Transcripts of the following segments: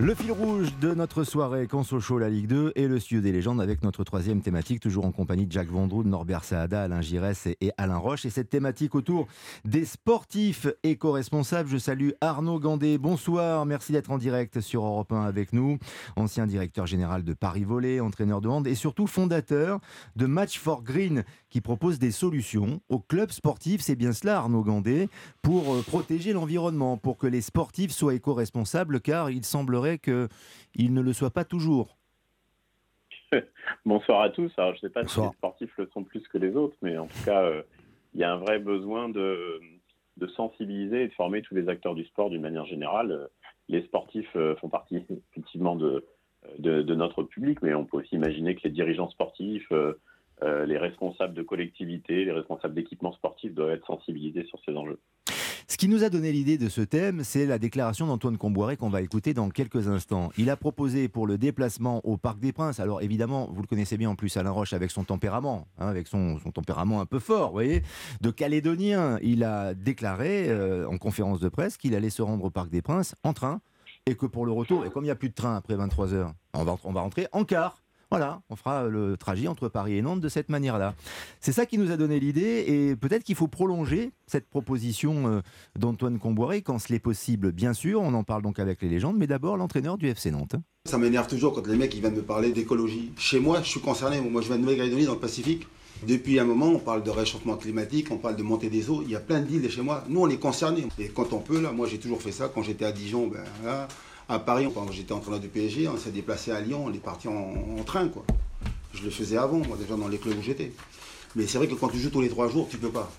Le fil rouge de notre soirée Conso Show, la Ligue 2 et le studio des légendes avec notre troisième thématique, toujours en compagnie de Jacques Vendroux, Norbert Saada, Alain Giresse et Alain Roche. Et cette thématique autour des sportifs éco-responsables. Je salue Arnaud Gandé. Bonsoir, merci d'être en direct sur Europe 1 avec nous. Ancien directeur général de Paris Volley, entraîneur de hand et surtout fondateur de Match for Green qui propose des solutions aux clubs sportifs. C'est bien cela, Arnaud Gandé, pour euh, protéger l'environnement, pour que les sportifs soient éco-responsables, car il semblerait qu'il ne le soit pas toujours. Bonsoir à tous. Alors, je ne sais pas si les sportifs le sont plus que les autres, mais en tout cas, euh, il y a un vrai besoin de, sensibiliser et de former tous les acteurs du sport d'une manière générale. Les sportifs euh, font partie effectivement de, de, notre public, mais on peut aussi imaginer que les dirigeants sportifs, euh, les responsables de collectivités, les responsables d'équipements sportifs doivent être sensibilisés sur ces enjeux. Ce qui nous a donné l'idée de ce thème, c'est la déclaration d'Antoine Comboiré qu'on va écouter dans quelques instants. Il a proposé pour le déplacement au Parc des Princes, alors évidemment, vous le connaissez bien en plus, Alain Roche, avec son tempérament, hein, avec son, tempérament un peu fort, vous voyez, de Calédonien, il a déclaré euh, en conférence de presse qu'il allait se rendre au Parc des Princes en train et que pour le retour, et comme il n'y a plus de train après 23 heures, on va, on rentrer en car. Voilà, on fera le trajet entre Paris et Nantes de cette manière-là. C'est ça qui nous a donné l'idée et peut-être qu'il faut prolonger cette proposition euh, d'Antoine Comboiré quand cela est possible, bien sûr. On en parle donc avec les légendes, mais d'abord l'entraîneur du FC Nantes. Ça m'énerve toujours quand les mecs ils viennent me parler d'écologie. Chez moi, je suis concerné. Moi, je viens de Nouvelle-Calédonie dans le Pacifique. Depuis un moment, on parle de réchauffement climatique, on parle de montée des eaux. Il y a plein d'îles chez moi. Nous, on est concernés. Et quand on peut, là, moi, j'ai toujours fait ça. Quand j'étais à Dijon, ben, là, à Paris, quand j'étais entraîneur du PSG, on s'est déplacé à Lyon, on est parti en, train. Je le faisais avant, moi, déjà dans les clubs où j'étais. Mais c'est vrai que quand tu joues tous les trois jours, tu peux pas.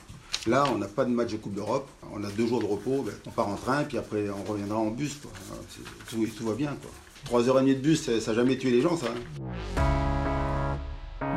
Là, on n'a pas de match de Coupe d'Europe, on a deux jours de repos, ben, on part en train, puis après on reviendra en bus. Tout, tout, va bien. Quoi. Trois heures et demie de bus, ça n'a jamais tué les gens, ça. Hein.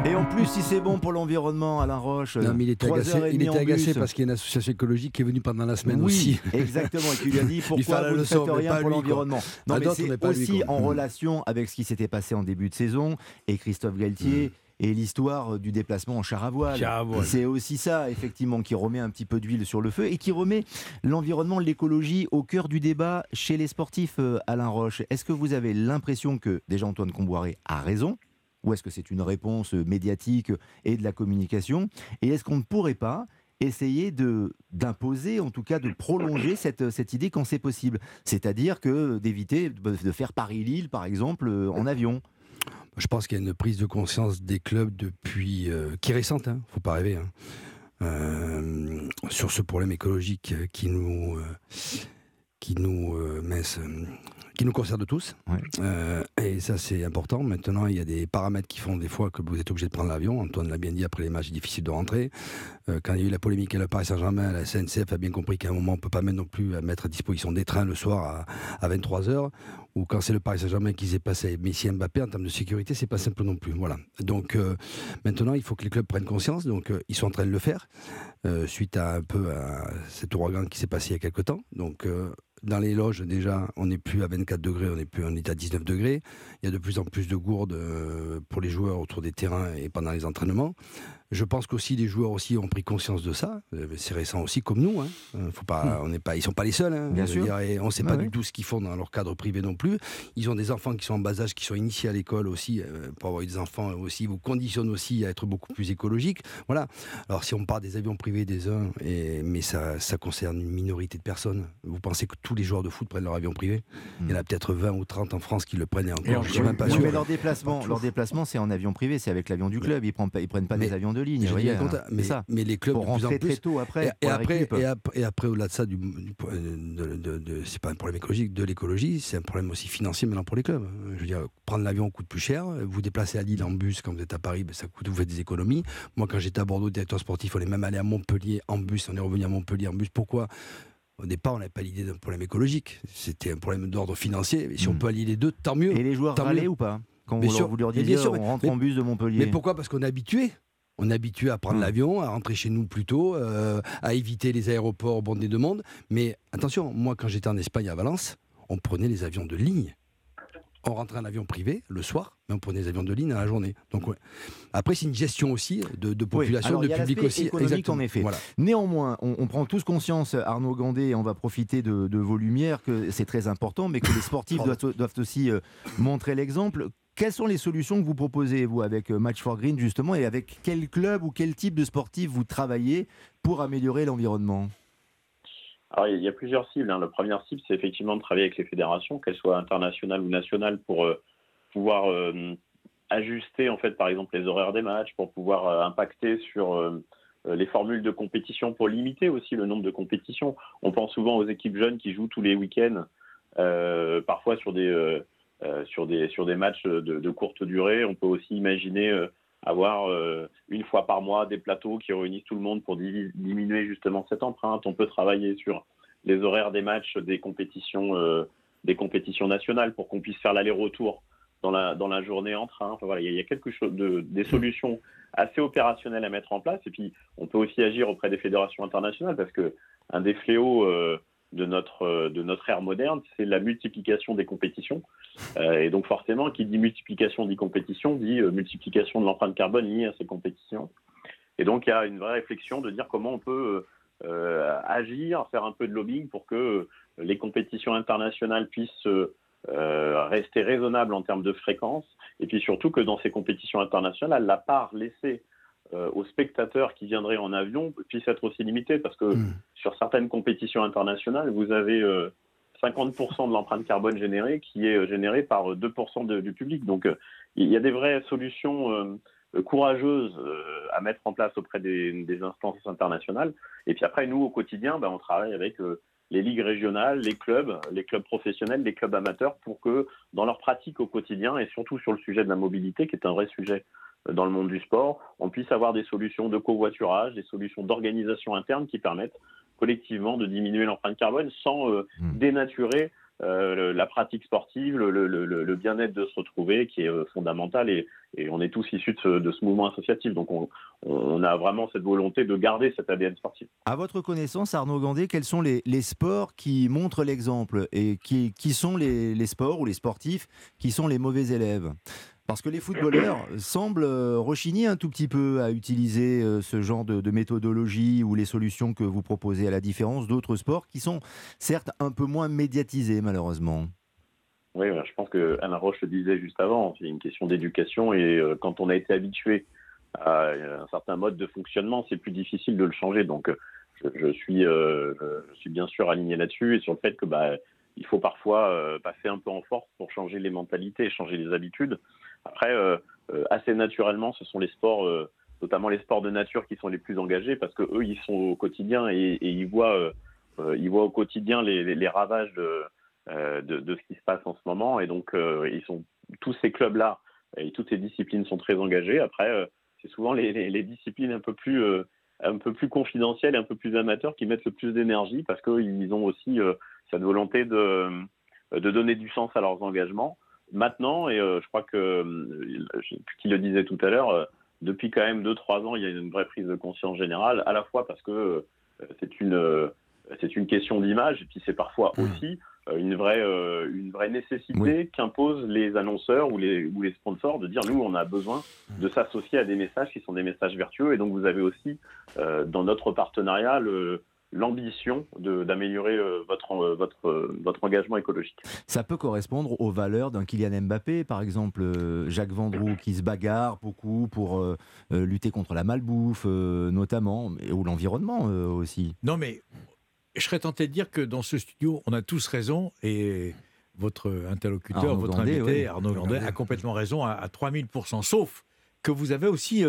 Et en plus, si c'est bon pour l'environnement, Alain Roche. Non, mais il était agacé, il était agacé parce qu'il y a une association écologique qui est venue pendant la semaine oui, aussi. Exactement, et qui lui a dit pourquoi vous ne faites rien pour l'environnement? Non, mais c'est aussi en relation avec ce qui s'était passé en début de saison et Christophe Galtier. Mm. et l'histoire du déplacement en char à voile. C'est aussi ça, effectivement, qui remet un petit peu d'huile sur le feu et qui remet l'environnement, l'écologie au cœur du débat chez les sportifs, euh, Alain Roche. Est-ce que vous avez l'impression que, déjà Antoine Comboiré a raison, ou est-ce que c'est une réponse médiatique et de la communication? Et est-ce qu'on ne pourrait pas essayer d'imposer, en tout cas de prolonger cette, cette idée quand c'est possible? C'est-à-dire que d'éviter de faire Paris-Lille, par exemple, euh, en avion. Je pense qu'il y a une prise de conscience des clubs depuis euh, qui est récente, hein, faut pas rêver, hein. euh, sur ce problème écologique qui nous qui nous qui nous concerne tous. Euh, et ça, c'est important. Maintenant, il y a des paramètres qui font des fois que vous êtes obligé de prendre l'avion. Antoine l'a bien dit, après les matchs, c'est difficile de rentrer. Euh, quand il y a eu la polémique à la Paris Saint-Germain, la SNCF a bien compris qu'à un moment, on ne peut pas mettre non plus à mettre à disposition des trains le soir à, 23h. Ou quand c'est le Paris Saint-Germain qui s'est passé Messi Mbappé, en termes de sécurité, c'est pas simple non plus. Voilà. Donc euh, maintenant, il faut que les clubs prennent conscience. Donc ils sont en train de le faire, suite à un peu à cet ouragan qui s'est passé il y a quelques temps. Donc dans les loges, déjà, on n'est plus à 24 degrés, on est, plus, à 19 degrés. Il y a de plus en plus de gourdes euh, pour les joueurs autour des terrains et pendant les entraînements. Je pense qu'aussi les joueurs aussi ont pris conscience de ça. Euh, c'est récent aussi, comme nous. Hein. Euh, faut pas, hmm. on n'est pas, ils sont pas les seuls. Hein. Bien sûr. et on ne sait pas du tout ce qu'ils font dans leur cadre privé non plus. Ils ont des enfants qui sont en bas âge, qui sont initiés à l'école aussi. Euh, pour avoir des enfants aussi, vous conditionne aussi à être beaucoup plus écologique. Voilà. Alors si on parle des avions privés des uns, et, mais ça, ça concerne une minorité de personnes. Vous pensez que tous les joueurs de foot prennent leur avion privé? Il y en a hmm. peut-être 20 ou 30 en France qui le prennent et encore. je suis même pas sûr. Mais leur déplacement, leur déplacement, c'est en avion privé, c'est avec l'avion du club. Ils prennent pas, ils prennent pas des avions de ligne mais, ça. mais les clubs pour de plus en plus, tôt après. Et, après, et, après, au-delà de ça, du, de, c'est pas un problème écologique, de l'écologie, c'est un problème aussi financier maintenant pour les clubs. Je veux dire, prendre l'avion coûte plus cher. Vous déplacer à Lille en bus quand vous êtes à Paris, ben, ça coûte, vous faites des économies. Moi, quand j'étais à Bordeaux, directeur sportif, on est même allé à Montpellier en bus. On est revenu à Montpellier en bus. Pourquoi? Au départ, on n'avait pas l'idée d'un problème écologique. C'était un problème d'ordre financier. Et si on hmm. peut allier les deux, tant mieux. Et les joueurs râlaient ou pas? Quand vous, leur, vous leur disiez, on rentre en bus de Montpellier. Mais pourquoi? Parce qu'on est habitué. On est habitué à prendre l'avion, à rentrer chez nous plus tôt, euh, à éviter les aéroports bondés de monde. Mais attention, moi, quand j'étais en Espagne à Valence, on prenait les avions de ligne. on rentrait en avion privé le soir, mais on prenait des avions de ligne à la journée. Donc Après, c'est une gestion aussi de, population, de public aussi. Économique, en effet. Néanmoins, on, prend tous conscience, Arnaud Gandé, et on va profiter de, vos lumières, que c'est très important, mais que les sportifs doivent, doivent, aussi euh, montrer l'exemple. Quelles sont les solutions que vous proposez, vous, avec euh, Match for Green, justement, et avec quel club ou quel type de sportif vous travaillez pour améliorer l'environnement? Alors, il y a plusieurs cibles. Hein. La première cible, c'est effectivement de travailler avec les fédérations, qu'elles soient internationales ou nationales, pour euh, pouvoir euh, ajuster, en fait, par exemple, les horaires des matchs, pour pouvoir impacter sur les formules de compétition, pour limiter aussi le nombre de compétitions. On pense souvent aux équipes jeunes qui jouent tous les week-ends, parfois sur des, sur, des, sur des matchs de, courte durée. On peut aussi imaginer avoir euh, une fois par mois des plateaux qui réunissent tout le monde pour diminuer justement cette empreinte. On peut travailler sur les horaires des matchs des compétitions, euh, des compétitions nationales pour qu'on puisse faire l'aller-retour dans la, dans la journée en train. Enfin, voilà, il y, a de, des solutions assez opérationnelles à mettre en place. Et puis, on peut aussi agir auprès des fédérations internationales parce que un des fléaux euh, de notre, euh, de notre ère moderne, c'est la multiplication des compétitions. Euh, et donc forcément, qui dit multiplication des compétitions, dit euh, multiplication de l'empreinte carbone liée à ces compétitions. Et donc il y a une vraie réflexion de dire comment on peut agir, faire un peu de lobbying pour que les compétitions internationales puissent rester raisonnables en termes de fréquence, et puis surtout que dans ces compétitions internationales, la part laissée euh, aux spectateurs qui viendraient en avion puisse être aussi limité parce que hmm. sur certaines compétitions internationales, vous avez 50% euh, de l'empreinte carbone générée qui est euh, générée par 2% du public. Donc il y a des vraies solutions courageuses à mettre en place auprès des, instances internationales. Et puis après, nous, au quotidien, ben, on travaille avec les ligues régionales, les clubs, les clubs professionnels, les clubs amateurs, pour que dans leur pratique au quotidien, et surtout sur le sujet de la mobilité, qui est un vrai sujet dans le monde du sport, on puisse avoir des solutions de covoiturage, des solutions d'organisation interne qui permettent collectivement de diminuer l'empreinte carbone sans euh, hmm. dénaturer euh, la pratique sportive, le, bien-être de se retrouver qui est euh, fondamental et, on est tous issus de ce, mouvement associatif. Donc on, a vraiment cette volonté de garder cet ADN sportif. À votre connaissance, Arnaud Gandé, quels sont les, sports qui montrent l'exemple et qui, qui sont les sports ou les sportifs qui sont les mauvais élèves? Parce que les footballeurs semblent euh, rechigner un tout petit peu à utiliser euh, ce genre de, méthodologie ou les solutions que vous proposez, à la différence d'autres sports qui sont certes un peu moins médiatisés, malheureusement. Oui, je pense que Anna Roche le disait juste avant, c'est une question d'éducation et euh, quand on a été habitué à un certain mode de fonctionnement, c'est plus difficile de le changer. Donc, je, suis, je suis bien sûr aligné là-dessus et sur le fait que bah, il faut parfois passer un peu en force pour changer les mentalités, changer les habitudes. Après, euh, euh, assez naturellement, ce sont les sports, euh, notamment les sports de nature, qui sont les plus engagés parce que eux, ils sont au quotidien et, ils voient, ils voient au quotidien les, ravages de, de, ce qui se passe en ce moment. Et donc, ils sont tous ces clubs-là et toutes ces disciplines sont très engagées. Après, c'est souvent les, disciplines un peu plus un peu plus confidentielles et un peu plus amateurs qui mettent le plus d'énergie parce qu'ils ont aussi cette volonté de, de donner du sens à leurs engagements. Maintenant, et euh, je crois que, euh, qui le disait tout à l'heure, euh, depuis quand même 2-3 ans, il y a une vraie prise de conscience générale, à la fois parce que c'est une, c'est une question d'image, et puis c'est parfois mmh. aussi une vraie, une vraie nécessité qu'imposent les annonceurs ou les, ou les sponsors de dire nous, on a besoin de s'associer à des messages qui sont des messages vertueux. Et donc, vous avez aussi dans notre partenariat le, l'ambition d'améliorer euh, votre, euh, votre, euh, votre engagement écologique. Ça peut correspondre aux valeurs d'un Kylian Mbappé, par exemple Jacques Vendroux qui se bagarre beaucoup pour lutter contre la malbouffe notamment, ou l'environnement aussi. Non mais je serais tenté de dire que dans ce studio, on a tous raison et votre interlocuteur, votre invité, Arnaud Landais, a complètement raison à, à 3000%. Sauf que vous avez aussi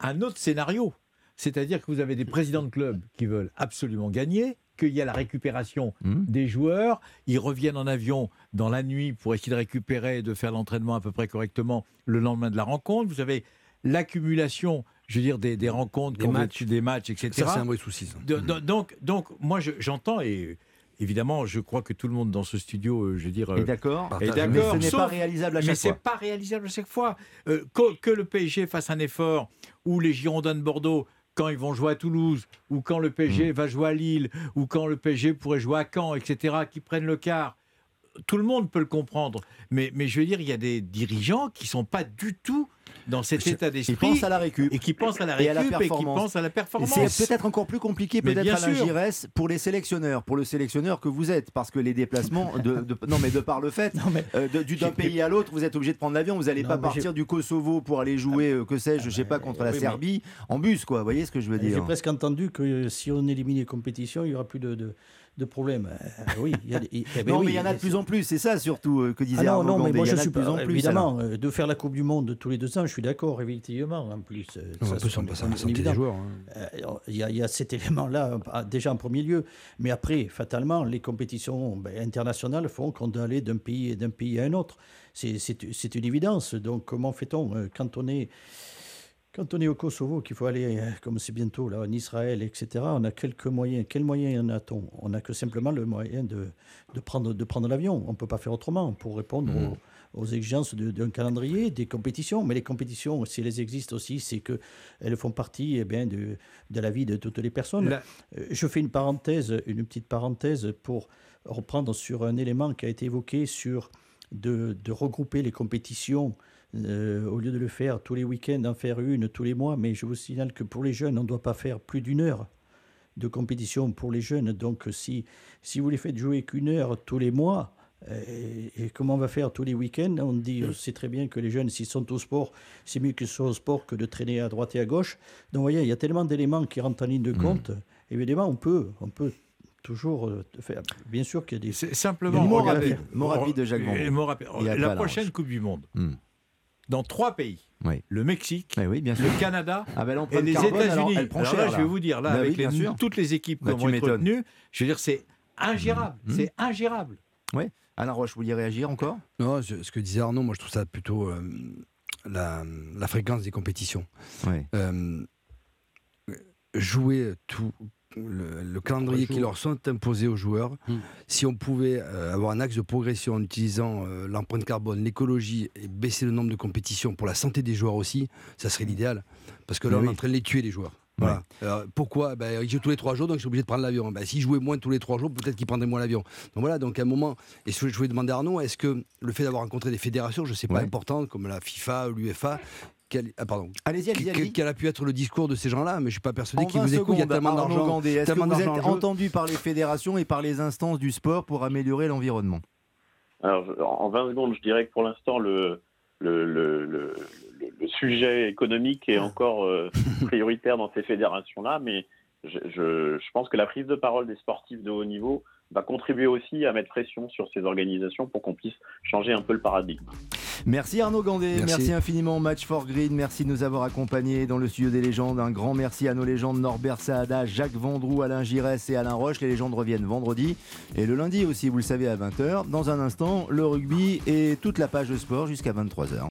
un autre scénario. C'est-à-dire que vous avez des présidents de clubs qui veulent absolument gagner, qu'il y a la récupération mmh. des joueurs, ils reviennent en avion dans la nuit pour essayer de récupérer et de faire l'entraînement à peu près correctement le lendemain de la rencontre. Vous avez l'accumulation, je veux dire, des, rencontres, des matchs, des matchs, etc. Ça, c'est un vrai souci. donc, donc, moi, j'entends et évidemment, je crois que tout le monde dans ce studio, euh, je veux dire, est d'accord. Mais ce n'est pas réalisable à chaque fois. Mais c'est pas réalisable à chaque fois. Euh, que, que, le PSG fasse un effort ou les Girondins de Bordeaux quand ils vont jouer à Toulouse, ou quand le PSG mm. va jouer à Lille, ou quand le PSG pourrait jouer à Caen, etc., qui prennent le quart. tout le monde peut le comprendre. Mais, mais je veux dire, il y a des dirigeants qui ne sont pas du tout dans cet état d'esprit. Qui pensent à la récup. Et qui pensent à la récup et, à la performance. à la performance. C'est peut-être encore plus compliqué peut-être à la Gires pour les sélectionneurs, pour le sélectionneur que vous êtes, parce que les déplacements, de, non mais de par le fait, euh, d'un pays à l'autre, vous êtes obligé de prendre l'avion, vous n'allez pas partir du Kosovo pour aller jouer, euh, que sais-je, je sais pas, contre la Serbie, en bus, quoi. Vous voyez ce que je veux dire J'ai presque entendu que si on élimine les compétitions, il y aura plus de de problèmes. Euh, oui, il y a, eh ben non, mais il y en a de plus en plus, c'est ça surtout euh, que disait ah non, non, mais moi je suis plus en plus. Évidemment, euh, de faire la Coupe du Monde tous les deux ans, je suis d'accord, effectivement. En plus, on peut s'en passer des joueurs. Hein. Il y, y, a cet élément-là déjà en premier lieu, mais après, fatalement, les compétitions ben, internationales font qu'on doit aller d'un pays d'un pays à un autre. C'est une évidence. Donc, comment fait-on quand on est quand on est au Kosovo, qu'il faut aller, euh, comme c'est bientôt là, en Israël, etc., on a quelques moyens. Quels moyens en a-t-on? On n'a que simplement le moyen de, de prendre, de prendre l'avion. On ne peut pas faire autrement pour répondre mmh. aux, exigences d'un calendrier, des compétitions. Mais les compétitions, si elles existent aussi, c'est qu'elles font partie eh bien, de, de, la vie de toutes les personnes. Euh, je fais une parenthèse, une petite parenthèse pour reprendre sur un élément qui a été évoqué sur de, de regrouper les compétitions euh, au lieu de le faire tous les week-ends, en faire une tous les mois. Mais je vous signale que pour les jeunes, on ne doit pas faire plus d'une heure de compétition pour les jeunes. Donc si, si vous les faites jouer qu'une heure tous les mois, euh, et, comment on va faire tous les week-ends? On dit, euh, c'est très bien que les jeunes, s'ils sont au sport, c'est mieux qu'ils soient au sport que de traîner à droite et à gauche. Donc, vous voyez, il y a tellement d'éléments qui rentrent en ligne de mmh. compte. Évidemment, on peut, on peut toujours faire. Bien sûr qu'il y a des. C'est simplement. Rapide, rapide de Jacques La prochaine Coupe du Monde. Mmh dans trois pays. Le Mexique, le Canada ah ben et les États-Unis. Alors, là, je vais vous dire, là, ben avec toutes les équipes bah, qui vont être retenues, je veux dire, c'est ingérable. Mmh. C'est ingérable. Oui. Alain Roche, vous vouliez réagir encore? Non, ce que disait Arnaud, moi, je trouve ça plutôt euh, la, fréquence des compétitions. Euh, jouer tout, le, calendrier qui leur sont imposés aux joueurs, hmm. si on pouvait euh, avoir un axe de progression en utilisant euh, l'empreinte carbone, l'écologie et baisser le nombre de compétitions pour la santé des joueurs aussi, ça serait l'idéal. Parce que là, on est en train de les tuer, les joueurs. Voilà. pourquoi? Ben, Ils jouent tous les trois jours, donc ils sont obligés de prendre l'avion. Ben, S'ils jouaient moins tous les trois jours, peut-être qu'ils prendraient moins l'avion. Donc voilà, donc à un moment, et je voulais demander à Arnaud, est-ce que le fait d'avoir rencontré des fédérations, je ne sais pas, importantes, comme la FIFA ou l'UEFA, quel, ah, pardon. Allez-y, allez-y. Quel a pu être le discours de ces gens-là? Mais je suis pas persuadé qu'ils vous écoutent. Il y a tellement d'argent. Est-ce que vous êtes entendu par les fédérations et par les instances du sport pour améliorer l'environnement? Alors, en 20 secondes, je dirais que pour l'instant, le, le, le, le, sujet économique est encore euh, prioritaire dans ces fédérations-là, mais je, je, je, pense que la prise de parole des sportifs de haut niveau va contribuer aussi à mettre pression sur ces organisations pour qu'on puisse changer un peu le paradigme. Merci Arnaud Gandé, merci. infiniment Match for Green, merci de nous avoir accompagnés dans le studio des légendes. Un grand merci à nos légendes Norbert Saada, Jacques Vendroux, Alain Giresse et Alain Roche. Les légendes reviennent vendredi et le lundi aussi, vous le savez, à 20h. Dans un instant, le rugby et toute la page de sport jusqu'à 23h.